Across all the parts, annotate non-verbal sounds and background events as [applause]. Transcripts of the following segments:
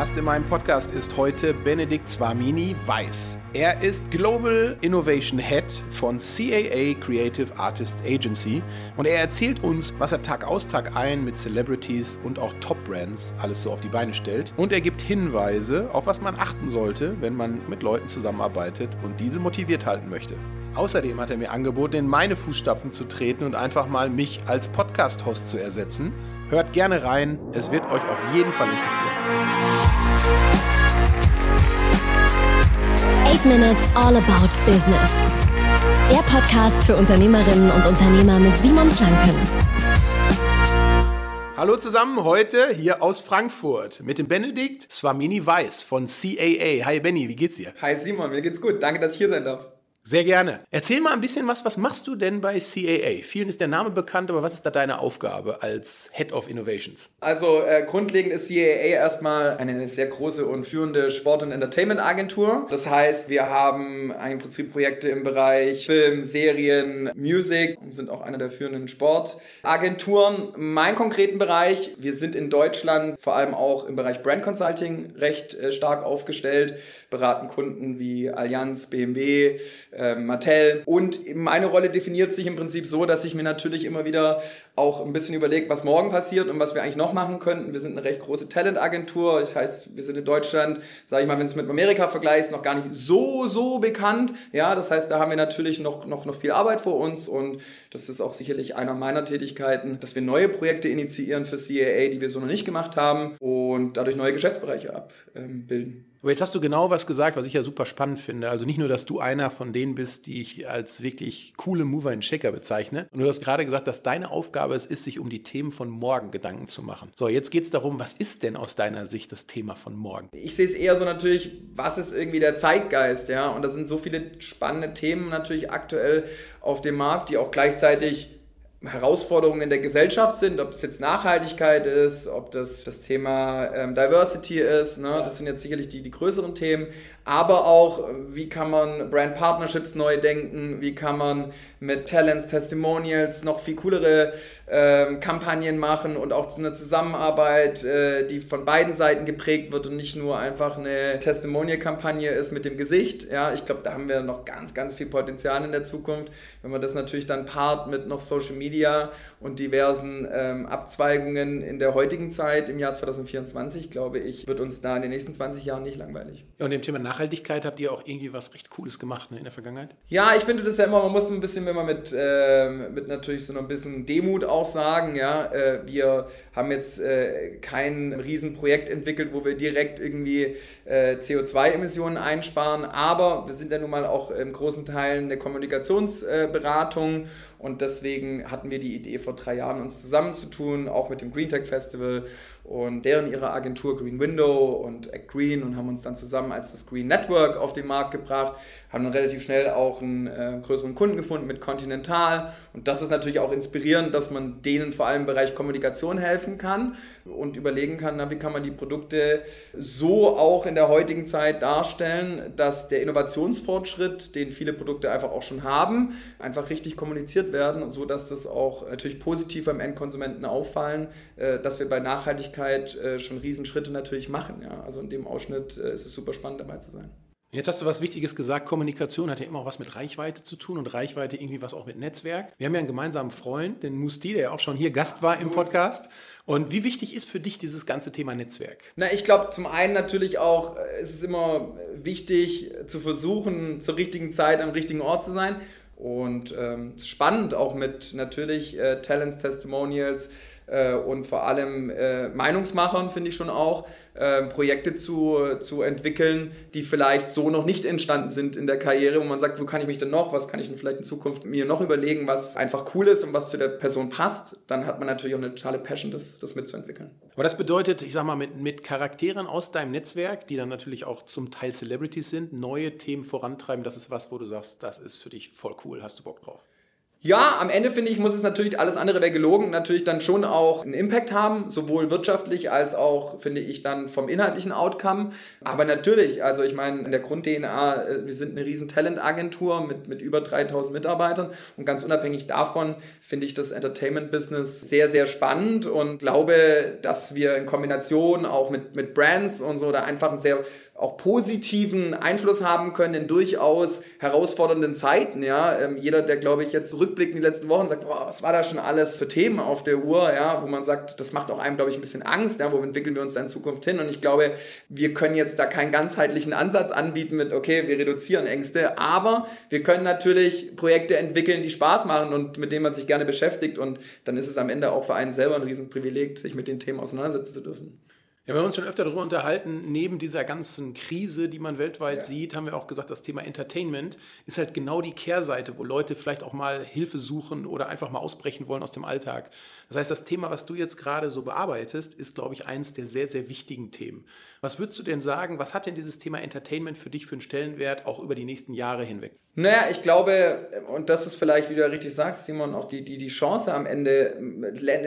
Gast in meinem Podcast ist heute Benedikt Swamini Weiß. Er ist Global Innovation Head von CAA Creative Artists Agency und er erzählt uns, was er Tag aus Tag ein mit Celebrities und auch Top-Brands alles so auf die Beine stellt. Und er gibt Hinweise, auf was man achten sollte, wenn man mit Leuten zusammenarbeitet und diese motiviert halten möchte. Außerdem hat er mir angeboten, in meine Fußstapfen zu treten und einfach mal mich als Podcast-Host zu ersetzen. Hört gerne rein, es wird euch auf jeden Fall interessieren. 8 Minutes All About Business. Der Podcast für Unternehmerinnen und Unternehmer mit Simon Flanken. Hallo zusammen, heute hier aus Frankfurt mit dem Benedikt Swamini Weiß von CAA. Hi Benny, wie geht's dir? Hi Simon, mir geht's gut. Danke, dass ich hier sein darf. Sehr gerne. Erzähl mal ein bisschen was, was machst du denn bei CAA? Vielen ist der Name bekannt, aber was ist da deine Aufgabe als Head of Innovations? Also äh, grundlegend ist CAA erstmal eine sehr große und führende Sport- und Entertainment-Agentur. Das heißt, wir haben im Prinzip Projekte im Bereich Film, Serien, Music und sind auch einer der führenden Sportagenturen. Mein konkreten Bereich, wir sind in Deutschland vor allem auch im Bereich Brand Consulting recht äh, stark aufgestellt, beraten Kunden wie Allianz, BMW, äh, Mattel. Und meine Rolle definiert sich im Prinzip so, dass ich mir natürlich immer wieder auch ein bisschen überlege, was morgen passiert und was wir eigentlich noch machen könnten. Wir sind eine recht große Talentagentur. Das heißt, wir sind in Deutschland, sage ich mal, wenn du es mit Amerika vergleichst, noch gar nicht so, so bekannt. Ja, das heißt, da haben wir natürlich noch, noch, noch viel Arbeit vor uns und das ist auch sicherlich einer meiner Tätigkeiten, dass wir neue Projekte initiieren für CAA, die wir so noch nicht gemacht haben und dadurch neue Geschäftsbereiche abbilden. Aber jetzt hast du genau was gesagt, was ich ja super spannend finde. Also nicht nur, dass du einer von denen bist, die ich als wirklich coole Mover in Checker bezeichne. Und du hast gerade gesagt, dass deine Aufgabe es ist, sich um die Themen von morgen Gedanken zu machen. So, jetzt geht es darum, was ist denn aus deiner Sicht das Thema von morgen? Ich sehe es eher so natürlich, was ist irgendwie der Zeitgeist, ja? Und da sind so viele spannende Themen natürlich aktuell auf dem Markt, die auch gleichzeitig Herausforderungen in der Gesellschaft sind, ob das jetzt Nachhaltigkeit ist, ob das das Thema ähm, Diversity ist, ne? Ja. das sind jetzt sicherlich die, die größeren Themen, aber auch, wie kann man Brand Partnerships neu denken, wie kann man mit Talents, Testimonials noch viel coolere ähm, Kampagnen machen und auch eine Zusammenarbeit, äh, die von beiden Seiten geprägt wird und nicht nur einfach eine Testimonial-Kampagne ist mit dem Gesicht. Ja, ich glaube, da haben wir noch ganz, ganz viel Potenzial in der Zukunft, wenn man das natürlich dann paart mit noch Social Media Media und diversen ähm, Abzweigungen in der heutigen Zeit, im Jahr 2024, glaube ich, wird uns da in den nächsten 20 Jahren nicht langweilig. Ja, und dem Thema Nachhaltigkeit habt ihr auch irgendwie was recht Cooles gemacht ne, in der Vergangenheit? Ja, ich finde das ja immer, man muss ein bisschen, wenn man mit, äh, mit natürlich so ein bisschen Demut auch sagen, ja, äh, wir haben jetzt äh, kein Riesenprojekt entwickelt, wo wir direkt irgendwie äh, CO2-Emissionen einsparen, aber wir sind ja nun mal auch in großen Teilen eine Kommunikationsberatung und deswegen hatten wir die Idee vor drei Jahren, uns zusammenzutun, auch mit dem Green Tech Festival und deren ihre Agentur Green Window und Act Green und haben uns dann zusammen als das Green Network auf den Markt gebracht, haben dann relativ schnell auch einen äh, größeren Kunden gefunden mit Continental. Und das ist natürlich auch inspirierend, dass man denen vor allem im Bereich Kommunikation helfen kann und überlegen kann, na, wie kann man die Produkte so auch in der heutigen Zeit darstellen, dass der Innovationsfortschritt, den viele Produkte einfach auch schon haben, einfach richtig kommuniziert werden, so dass das auch natürlich positiv beim Endkonsumenten auffallen, äh, dass wir bei Nachhaltigkeit äh, schon Riesenschritte natürlich machen. Ja. Also in dem Ausschnitt äh, ist es super spannend dabei zu sein. Jetzt hast du was Wichtiges gesagt. Kommunikation hat ja immer auch was mit Reichweite zu tun und Reichweite irgendwie was auch mit Netzwerk. Wir haben ja einen gemeinsamen Freund, den Musti, der ja auch schon hier Gast war im Podcast. Und wie wichtig ist für dich dieses ganze Thema Netzwerk? Na, ich glaube, zum einen natürlich auch, ist es immer wichtig zu versuchen, zur richtigen Zeit am richtigen Ort zu sein. Und ähm, spannend auch mit natürlich äh, Talents, Testimonials äh, und vor allem äh, Meinungsmachern, finde ich schon auch, äh, Projekte zu, zu entwickeln, die vielleicht so noch nicht entstanden sind in der Karriere, wo man sagt, wo kann ich mich denn noch, was kann ich denn vielleicht in Zukunft mir noch überlegen, was einfach cool ist und was zu der Person passt, dann hat man natürlich auch eine totale Passion, das, das mitzuentwickeln. Aber das bedeutet, ich sag mal, mit, mit Charakteren aus deinem Netzwerk, die dann natürlich auch zum Teil Celebrities sind, neue Themen vorantreiben, das ist was, wo du sagst, das ist für dich voll cool, hast du Bock drauf? Ja, am Ende finde ich, muss es natürlich, alles andere wäre gelogen, natürlich dann schon auch einen Impact haben, sowohl wirtschaftlich als auch, finde ich, dann vom inhaltlichen Outcome. Aber natürlich, also ich meine, in der Grund-DNA, äh, wir sind eine riesen Talent-Agentur mit, mit über 3000 Mitarbeitern und ganz unabhängig davon finde ich das Entertainment-Business sehr, sehr spannend und glaube, dass wir in Kombination auch mit, mit Brands und so da einfach ein sehr auch positiven Einfluss haben können in durchaus herausfordernden Zeiten. Ja? Ähm, jeder, der, glaube ich, jetzt rückblickt in die letzten Wochen sagt, boah, was war da schon alles für Themen auf der Uhr, ja? wo man sagt, das macht auch einem, glaube ich, ein bisschen Angst, ja? wo entwickeln wir uns da in Zukunft hin? Und ich glaube, wir können jetzt da keinen ganzheitlichen Ansatz anbieten mit, okay, wir reduzieren Ängste, aber wir können natürlich Projekte entwickeln, die Spaß machen und mit denen man sich gerne beschäftigt. Und dann ist es am Ende auch für einen selber ein Riesenprivileg, sich mit den Themen auseinandersetzen zu dürfen. Ja, wir haben uns schon öfter darüber unterhalten, neben dieser ganzen Krise, die man weltweit ja. sieht, haben wir auch gesagt, das Thema Entertainment ist halt genau die Kehrseite, wo Leute vielleicht auch mal Hilfe suchen oder einfach mal ausbrechen wollen aus dem Alltag. Das heißt, das Thema, was du jetzt gerade so bearbeitest, ist, glaube ich, eines der sehr, sehr wichtigen Themen. Was würdest du denn sagen, was hat denn dieses Thema Entertainment für dich für einen Stellenwert auch über die nächsten Jahre hinweg? Naja, ich glaube, und das ist vielleicht, wie du richtig sagst, Simon, auch die, die, die Chance am Ende.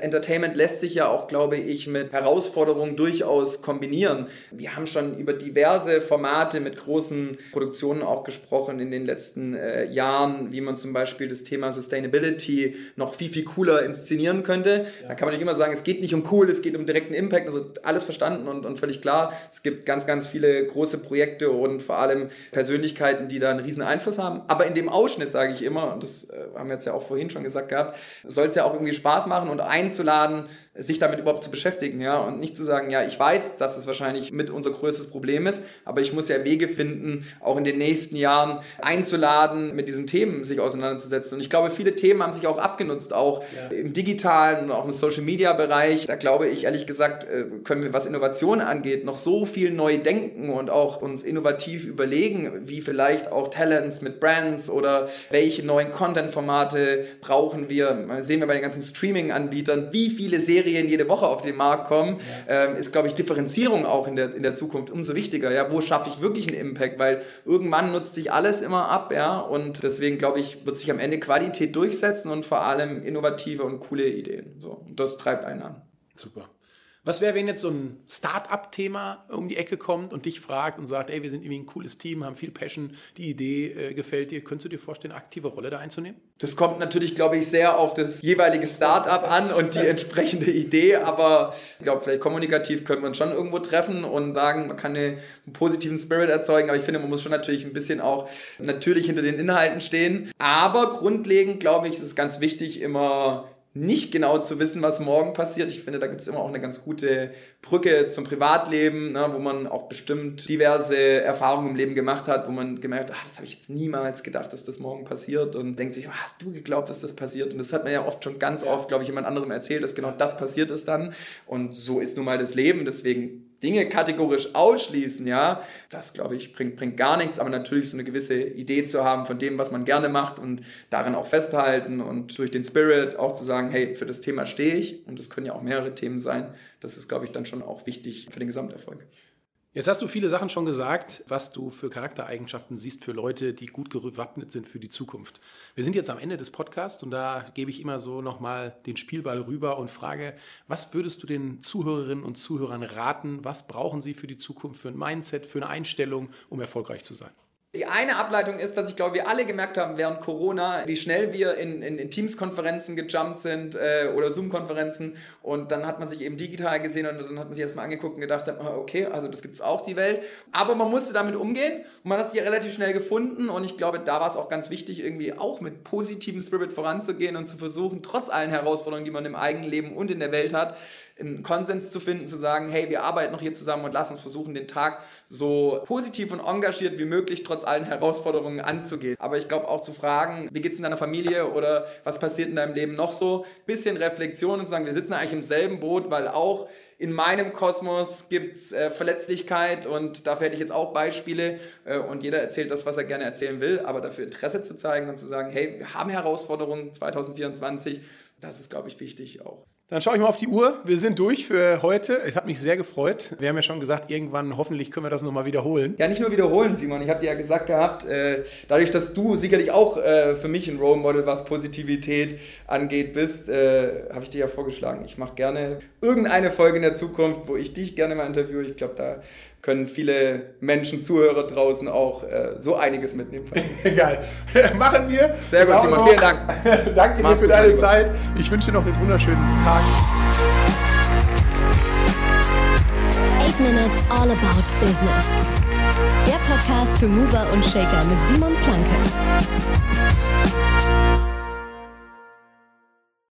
Entertainment lässt sich ja auch, glaube ich, mit Herausforderungen durchaus kombinieren. Wir haben schon über diverse Formate mit großen Produktionen auch gesprochen in den letzten äh, Jahren, wie man zum Beispiel das Thema Sustainability noch viel, viel cooler inszenieren könnte. Ja. Da kann man nicht immer sagen, es geht nicht um cool, es geht um direkten Impact. Also alles verstanden und, und völlig klar. Es gibt ganz, ganz viele große Projekte und vor allem Persönlichkeiten, die da einen riesen Einfluss haben. Aber in dem Ausschnitt sage ich immer, und das äh, haben wir jetzt ja auch vorhin schon gesagt gehabt, soll es ja auch irgendwie Spaß machen und einzuladen, sich damit überhaupt zu beschäftigen, ja, und nicht zu sagen, ja, ich weiß, dass es wahrscheinlich mit unser größtes Problem ist, aber ich muss ja Wege finden, auch in den nächsten Jahren einzuladen, mit diesen Themen sich auseinanderzusetzen. Und ich glaube, viele Themen haben sich auch abgenutzt, auch ja. im digitalen und auch im Social Media Bereich. Da glaube ich, ehrlich gesagt, äh, können wir, was Innovation angeht, noch so viel neu denken und auch uns innovativ überlegen, wie vielleicht auch Talents mit Brands oder welche neuen Content-Formate brauchen wir. Sehen wir bei den ganzen Streaming-Anbietern, wie viele Serien Serien jede Woche auf den Markt kommen, ja. ähm, ist, glaube ich, Differenzierung auch in der, in der Zukunft umso wichtiger. Ja, wo schaffe ich wirklich einen Impact? Weil irgendwann nutzt sich alles immer ab, ja, und deswegen, glaube ich, wird sich am Ende Qualität durchsetzen und vor allem innovative und coole Ideen. So, und das treibt einen an. Super. Was wäre, wenn jetzt so ein Start-up-Thema um die Ecke kommt und dich fragt und sagt, ey, wir sind irgendwie ein cooles Team, haben viel Passion, die Idee äh, gefällt dir. Könntest du dir vorstellen, eine aktive Rolle da einzunehmen? Das kommt natürlich, glaube ich, sehr auf das jeweilige Start-up an und die [laughs] entsprechende Idee. Aber ich glaube, vielleicht kommunikativ wir uns schon irgendwo treffen und sagen, man kann einen positiven Spirit erzeugen. Aber ich finde, man muss schon natürlich ein bisschen auch natürlich hinter den Inhalten stehen. Aber grundlegend, glaube ich, ist es ganz wichtig, immer nicht genau zu wissen, was morgen passiert. Ich finde, da gibt es immer auch eine ganz gute Brücke zum Privatleben, ne, wo man auch bestimmt diverse Erfahrungen im Leben gemacht hat, wo man gemerkt hat, ach, das habe ich jetzt niemals gedacht, dass das morgen passiert und denkt sich, oh, hast du geglaubt, dass das passiert? Und das hat man ja oft schon ganz oft, glaube ich, jemand anderem erzählt, dass genau das passiert ist dann. Und so ist nun mal das Leben. Deswegen Dinge kategorisch ausschließen, ja, das glaube ich bringt, bringt gar nichts, aber natürlich so eine gewisse Idee zu haben von dem, was man gerne macht und darin auch festhalten und durch den Spirit auch zu sagen, hey, für das Thema stehe ich. Und es können ja auch mehrere Themen sein, das ist, glaube ich, dann schon auch wichtig für den Gesamterfolg. Jetzt hast du viele Sachen schon gesagt, was du für Charaktereigenschaften siehst für Leute, die gut gewappnet sind für die Zukunft. Wir sind jetzt am Ende des Podcasts und da gebe ich immer so nochmal den Spielball rüber und frage, was würdest du den Zuhörerinnen und Zuhörern raten? Was brauchen sie für die Zukunft, für ein Mindset, für eine Einstellung, um erfolgreich zu sein? Die eine Ableitung ist, dass ich glaube, wir alle gemerkt haben während Corona, wie schnell wir in, in, in Teams-Konferenzen gejumpt sind äh, oder Zoom-Konferenzen und dann hat man sich eben digital gesehen und dann hat man sich erstmal angeguckt und gedacht, ah, okay, also das gibt es auch die Welt. Aber man musste damit umgehen und man hat sich ja relativ schnell gefunden und ich glaube, da war es auch ganz wichtig, irgendwie auch mit positivem Spirit voranzugehen und zu versuchen, trotz allen Herausforderungen, die man im eigenen Leben und in der Welt hat, einen Konsens zu finden, zu sagen, hey, wir arbeiten noch hier zusammen und lass uns versuchen, den Tag so positiv und engagiert wie möglich trotz allen Herausforderungen anzugehen. Aber ich glaube auch zu fragen, wie geht es in deiner Familie oder was passiert in deinem Leben noch so? Bisschen Reflexion und sagen, wir sitzen eigentlich im selben Boot, weil auch in meinem Kosmos gibt es äh, Verletzlichkeit und dafür hätte ich jetzt auch Beispiele äh, und jeder erzählt das, was er gerne erzählen will, aber dafür Interesse zu zeigen und zu sagen, hey, wir haben Herausforderungen 2024, das ist, glaube ich, wichtig auch. Dann schaue ich mal auf die Uhr. Wir sind durch für heute. Ich habe mich sehr gefreut. Wir haben ja schon gesagt, irgendwann hoffentlich können wir das nochmal wiederholen. Ja, nicht nur wiederholen, Simon. Ich habe dir ja gesagt gehabt, äh, dadurch, dass du sicherlich auch äh, für mich ein Role Model, was Positivität angeht, bist, äh, habe ich dir ja vorgeschlagen. Ich mache gerne irgendeine Folge in der Zukunft, wo ich dich gerne mal interviewe. Ich glaube, da können viele Menschen, Zuhörer draußen auch äh, so einiges mitnehmen. [laughs] Egal. [laughs] Machen wir. Sehr gut, Simon. Vielen Dank. [laughs] Danke dir für deine Zeit. Ich wünsche dir noch einen wunderschönen Tag. 8 Minutes All About Business. Der Podcast für Mover und Shaker mit Simon Planke.